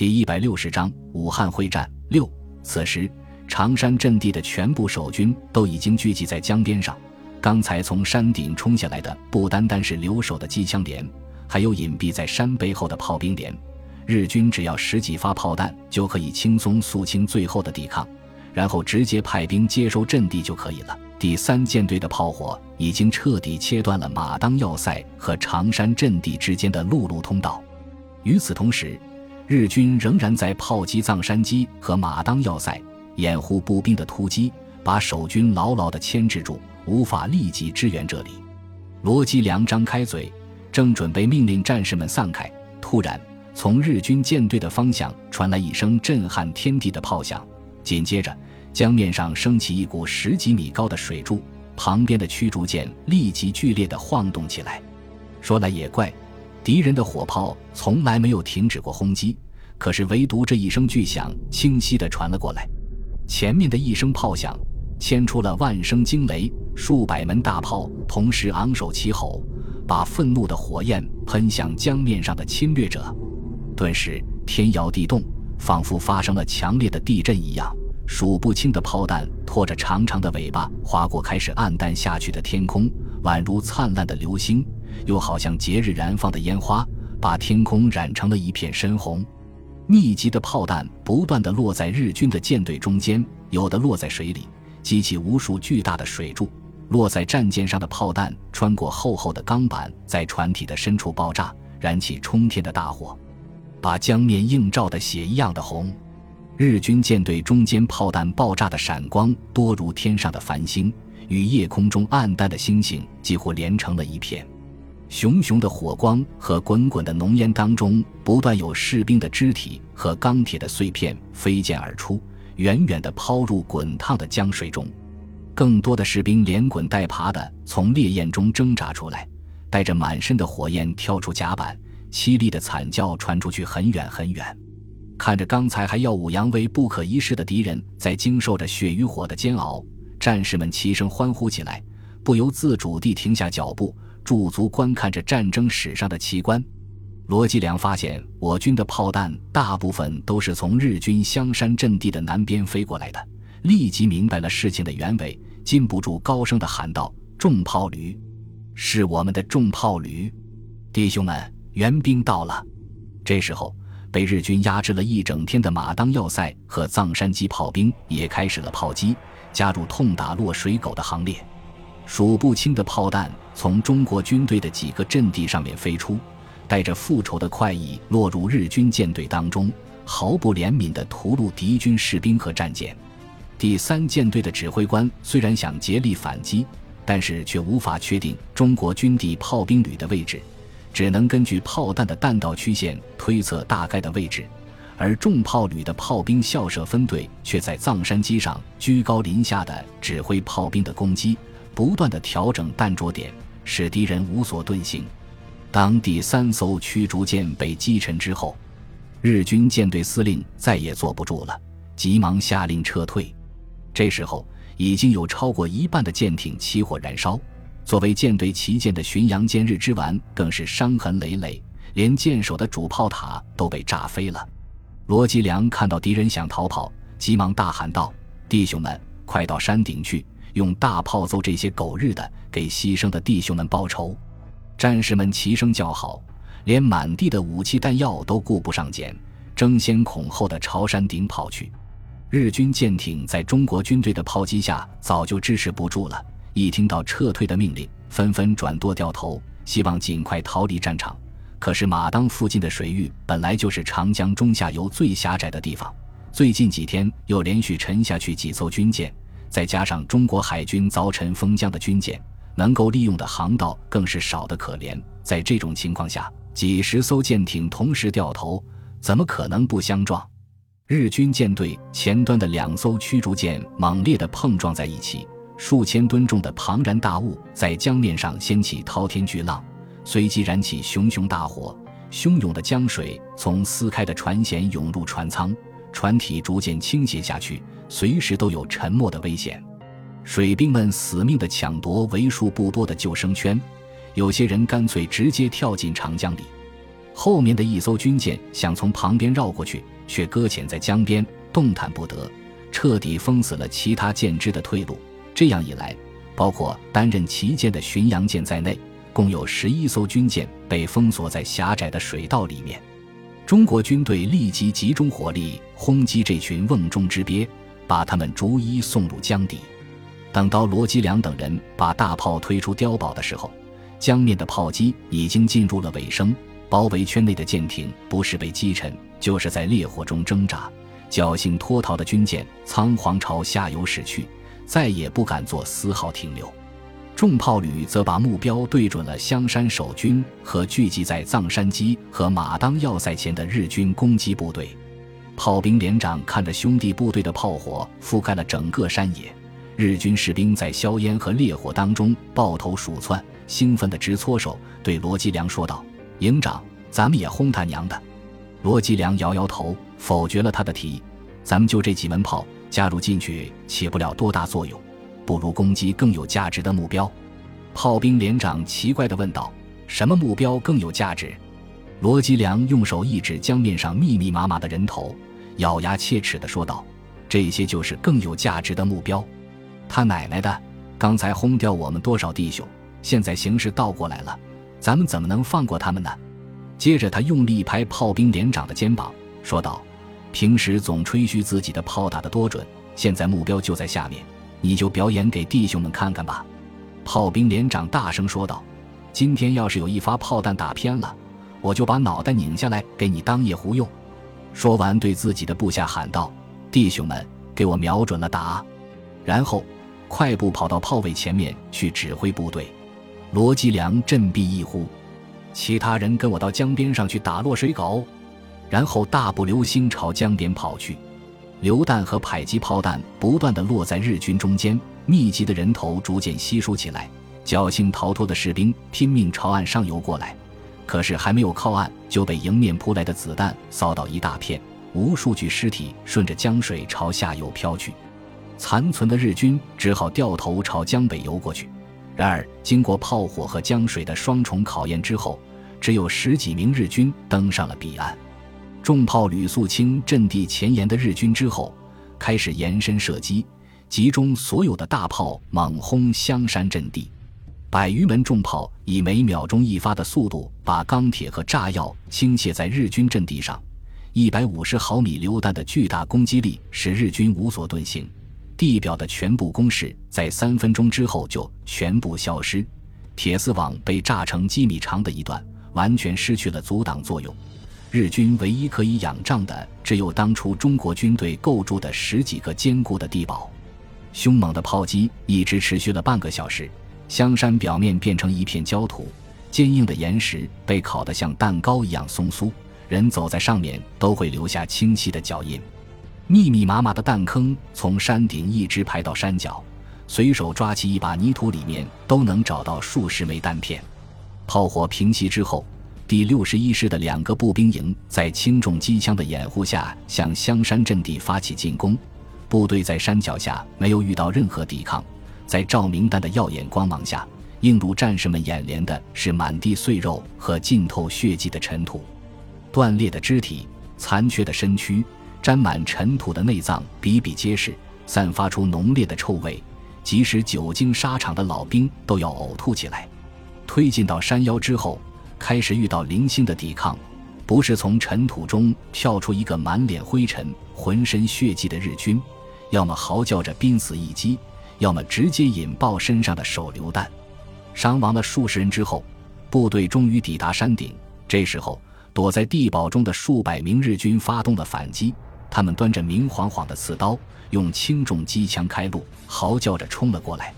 第一百六十章武汉会战六。此时，常山阵地的全部守军都已经聚集在江边上。刚才从山顶冲下来的不单单是留守的机枪连，还有隐蔽在山背后的炮兵连。日军只要十几发炮弹，就可以轻松肃清最后的抵抗，然后直接派兵接收阵地就可以了。第三舰队的炮火已经彻底切断了马当要塞和常山阵地之间的陆路通道。与此同时，日军仍然在炮击藏山基和马当要塞，掩护步兵的突击，把守军牢牢地牵制住，无法立即支援这里。罗基良张开嘴，正准备命令战士们散开，突然从日军舰队的方向传来一声震撼天地的炮响，紧接着江面上升起一股十几米高的水柱，旁边的驱逐舰立即剧烈地晃动起来。说来也怪。敌人的火炮从来没有停止过轰击，可是唯独这一声巨响清晰地传了过来。前面的一声炮响，牵出了万声惊雷，数百门大炮同时昂首齐吼，把愤怒的火焰喷向江面上的侵略者。顿时天摇地动，仿佛发生了强烈的地震一样。数不清的炮弹拖着长长的尾巴划过开始暗淡下去的天空，宛如灿烂的流星。又好像节日燃放的烟花，把天空染成了一片深红。密集的炮弹不断地落在日军的舰队中间，有的落在水里，激起无数巨大的水柱；落在战舰上的炮弹穿过厚厚的钢板，在船体的深处爆炸，燃起冲天的大火，把江面映照的血一样的红。日军舰队中间炮弹爆炸的闪光，多如天上的繁星，与夜空中暗淡的星星几乎连成了一片。熊熊的火光和滚滚的浓烟当中，不断有士兵的肢体和钢铁的碎片飞溅而出，远远地抛入滚烫的江水中。更多的士兵连滚带爬地从烈焰中挣扎出来，带着满身的火焰跳出甲板，凄厉的惨叫传出去很远很远。看着刚才还耀武扬威、不可一世的敌人在经受着血与火的煎熬，战士们齐声欢呼起来，不由自主地停下脚步。驻足观看着战争史上的奇观，罗继良发现我军的炮弹大部分都是从日军香山阵地的南边飞过来的，立即明白了事情的原委，禁不住高声的喊道：“重炮旅，是我们的重炮旅，弟兄们，援兵到了！”这时候，被日军压制了一整天的马当要塞和藏山基炮兵也开始了炮击，加入痛打落水狗的行列。数不清的炮弹从中国军队的几个阵地上面飞出，带着复仇的快意落入日军舰队当中，毫不怜悯地屠戮敌军士兵和战舰。第三舰队的指挥官虽然想竭力反击，但是却无法确定中国军地炮兵旅的位置，只能根据炮弹的弹道曲线推测大概的位置。而重炮旅的炮兵校舍分队却在藏山机上居高临下的指挥炮兵的攻击。不断的调整弹着点，使敌人无所遁形。当第三艘驱逐舰被击沉之后，日军舰队司令再也坐不住了，急忙下令撤退。这时候，已经有超过一半的舰艇起火燃烧。作为舰队旗舰的巡洋舰日之丸更是伤痕累累，连舰首的主炮塔都被炸飞了。罗吉良看到敌人想逃跑，急忙大喊道：“弟兄们，快到山顶去！”用大炮揍这些狗日的，给牺牲的弟兄们报仇！战士们齐声叫好，连满地的武器弹药都顾不上捡，争先恐后的朝山顶跑去。日军舰艇在中国军队的炮击下早就支持不住了，一听到撤退的命令，纷纷转舵掉头，希望尽快逃离战场。可是马当附近的水域本来就是长江中下游最狭窄的地方，最近几天又连续沉下去几艘军舰。再加上中国海军凿沉封江的军舰，能够利用的航道更是少得可怜。在这种情况下，几十艘舰艇同时掉头，怎么可能不相撞？日军舰队前端的两艘驱逐舰猛烈地碰撞在一起，数千吨重的庞然大物在江面上掀起滔天巨浪，随即燃起熊熊大火，汹涌的江水从撕开的船舷涌入船舱。船体逐渐倾斜下去，随时都有沉没的危险。水兵们死命地抢夺为数不多的救生圈，有些人干脆直接跳进长江里。后面的一艘军舰想从旁边绕过去，却搁浅在江边，动弹不得，彻底封死了其他舰只的退路。这样一来，包括担任旗舰的巡洋舰在内，共有十一艘军舰被封锁在狭窄的水道里面。中国军队立即集中火力轰击这群瓮中之鳖，把他们逐一送入江底。等到罗基良等人把大炮推出碉堡的时候，江面的炮击已经进入了尾声。包围圈内的舰艇不是被击沉，就是在烈火中挣扎。侥幸脱逃的军舰仓皇朝下游驶去，再也不敢做丝毫停留。重炮旅则把目标对准了香山守军和聚集在藏山基和马当要塞前的日军攻击部队。炮兵连长看着兄弟部队的炮火覆盖了整个山野。日军士兵在硝烟和烈火当中抱头鼠窜，兴奋得直搓手，对罗吉良说道：“营长，咱们也轰他娘的！”罗吉良摇摇头，否决了他的提议：“咱们就这几门炮，加入进去起不了多大作用，不如攻击更有价值的目标。”炮兵连长奇怪地问道：“什么目标更有价值？”罗吉良用手一指江面上密密麻麻的人头，咬牙切齿地说道：“这些就是更有价值的目标。”他奶奶的！刚才轰掉我们多少弟兄，现在形势倒过来了，咱们怎么能放过他们呢？接着，他用力拍炮兵连长的肩膀，说道：“平时总吹嘘自己的炮打得多准，现在目标就在下面，你就表演给弟兄们看看吧。”炮兵连长大声说道：“今天要是有一发炮弹打偏了，我就把脑袋拧下来给你当夜壶用。”说完，对自己的部下喊道：“弟兄们，给我瞄准了打！”然后。快步跑到炮位前面去指挥部队，罗吉良振臂一呼，其他人跟我到江边上去打落水狗，然后大步流星朝江边跑去。榴弹和迫击炮弹不断的落在日军中间，密集的人头逐渐稀疏起来。侥幸逃脱的士兵拼命朝岸上游过来，可是还没有靠岸，就被迎面扑来的子弹扫倒一大片，无数具尸体顺着江水朝下游飘去。残存的日军只好掉头朝江北游过去。然而，经过炮火和江水的双重考验之后，只有十几名日军登上了彼岸。重炮吕肃清阵地前沿的日军之后，开始延伸射击，集中所有的大炮猛轰香山阵地。百余门重炮以每秒钟一发的速度，把钢铁和炸药倾泻在日军阵地上。一百五十毫米榴弹的巨大攻击力使日军无所遁形。地表的全部攻势在三分钟之后就全部消失，铁丝网被炸成几米长的一段，完全失去了阻挡作用。日军唯一可以仰仗的，只有当初中国军队构筑的十几个坚固的地堡。凶猛的炮击一直持续了半个小时，香山表面变成一片焦土，坚硬的岩石被烤得像蛋糕一样松酥，人走在上面都会留下清晰的脚印。密密麻麻的弹坑从山顶一直排到山脚，随手抓起一把泥土，里面都能找到数十枚弹片。炮火平息之后，第六十一师的两个步兵营在轻重机枪的掩护下向香山阵地发起进攻。部队在山脚下没有遇到任何抵抗，在照明弹的耀眼光芒下，映入战士们眼帘的是满地碎肉和浸透血迹的尘土，断裂的肢体，残缺的身躯。沾满尘土的内脏比比皆是，散发出浓烈的臭味，即使久经沙场的老兵都要呕吐起来。推进到山腰之后，开始遇到零星的抵抗，不是从尘土中跳出一个满脸灰尘、浑身血迹的日军，要么嚎叫着濒死一击，要么直接引爆身上的手榴弹。伤亡了数十人之后，部队终于抵达山顶。这时候，躲在地堡中的数百名日军发动了反击。他们端着明晃晃的刺刀，用轻重机枪开路，嚎叫着冲了过来。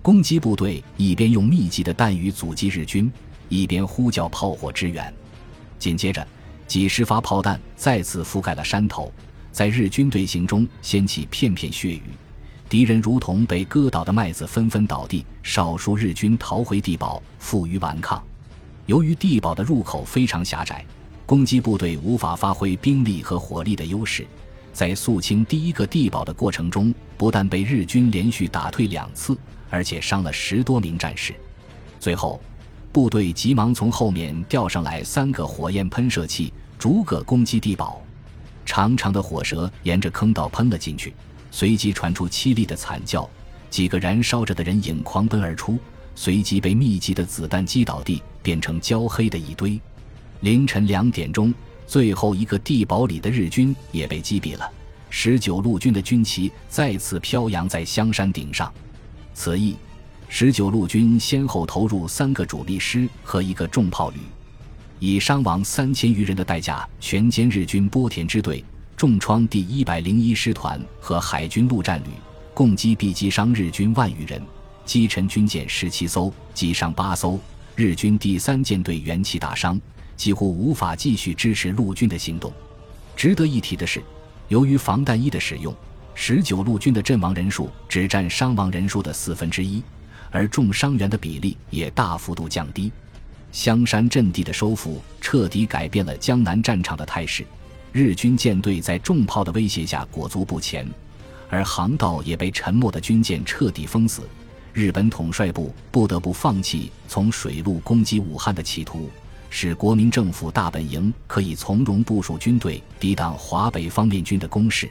攻击部队一边用密集的弹雨阻击日军，一边呼叫炮火支援。紧接着，几十发炮弹再次覆盖了山头，在日军队形中掀起片片血雨。敌人如同被割倒的麦子，纷纷倒地。少数日军逃回地堡，负隅顽抗。由于地堡的入口非常狭窄。攻击部队无法发挥兵力和火力的优势，在肃清第一个地堡的过程中，不但被日军连续打退两次，而且伤了十多名战士。最后，部队急忙从后面调上来三个火焰喷射器，逐个攻击地堡。长长的火舌沿着坑道喷了进去，随即传出凄厉的惨叫，几个燃烧着的人影狂奔而出，随即被密集的子弹击倒地，变成焦黑的一堆。凌晨两点钟，最后一个地堡里的日军也被击毙了。十九路军的军旗再次飘扬在香山顶上。此役。十九路军先后投入三个主力师和一个重炮旅，以伤亡三千余人的代价全歼日军波田支队、重创第一百零一师团和海军陆战旅，共击毙击伤日军万余人，击沉军舰十七艘，击伤八艘。日军第三舰队元气大伤，几乎无法继续支持陆军的行动。值得一提的是，由于防弹衣的使用，十九路军的阵亡人数只占伤亡人数的四分之一。而重伤员的比例也大幅度降低，香山阵地的收复彻底改变了江南战场的态势。日军舰队在重炮的威胁下裹足不前，而航道也被沉没的军舰彻底封死。日本统帅部不得不放弃从水路攻击武汉的企图，使国民政府大本营可以从容部署军队，抵挡华北方面军的攻势。